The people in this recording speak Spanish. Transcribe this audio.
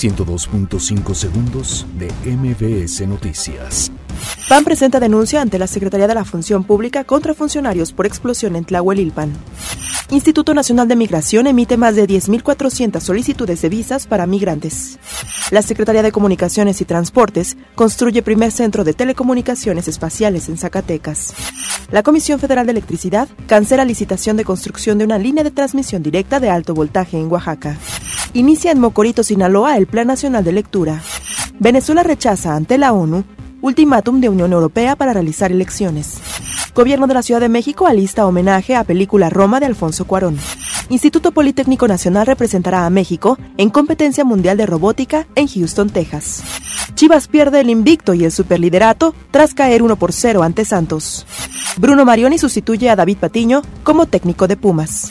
102.5 segundos de MBS Noticias. PAN presenta denuncia ante la Secretaría de la Función Pública contra funcionarios por explosión en Tlahuelilpan. Instituto Nacional de Migración emite más de 10.400 solicitudes de visas para migrantes. La Secretaría de Comunicaciones y Transportes construye primer centro de telecomunicaciones espaciales en Zacatecas. La Comisión Federal de Electricidad cancela licitación de construcción de una línea de transmisión directa de alto voltaje en Oaxaca. Inicia en Mocorito, Sinaloa, el Plan Nacional de Lectura. Venezuela rechaza ante la ONU ultimátum de Unión Europea para realizar elecciones. Gobierno de la Ciudad de México alista homenaje a película Roma de Alfonso Cuarón. Instituto Politécnico Nacional representará a México en competencia mundial de robótica en Houston, Texas. Chivas pierde el invicto y el superliderato tras caer 1 por 0 ante Santos. Bruno Marioni sustituye a David Patiño como técnico de Pumas.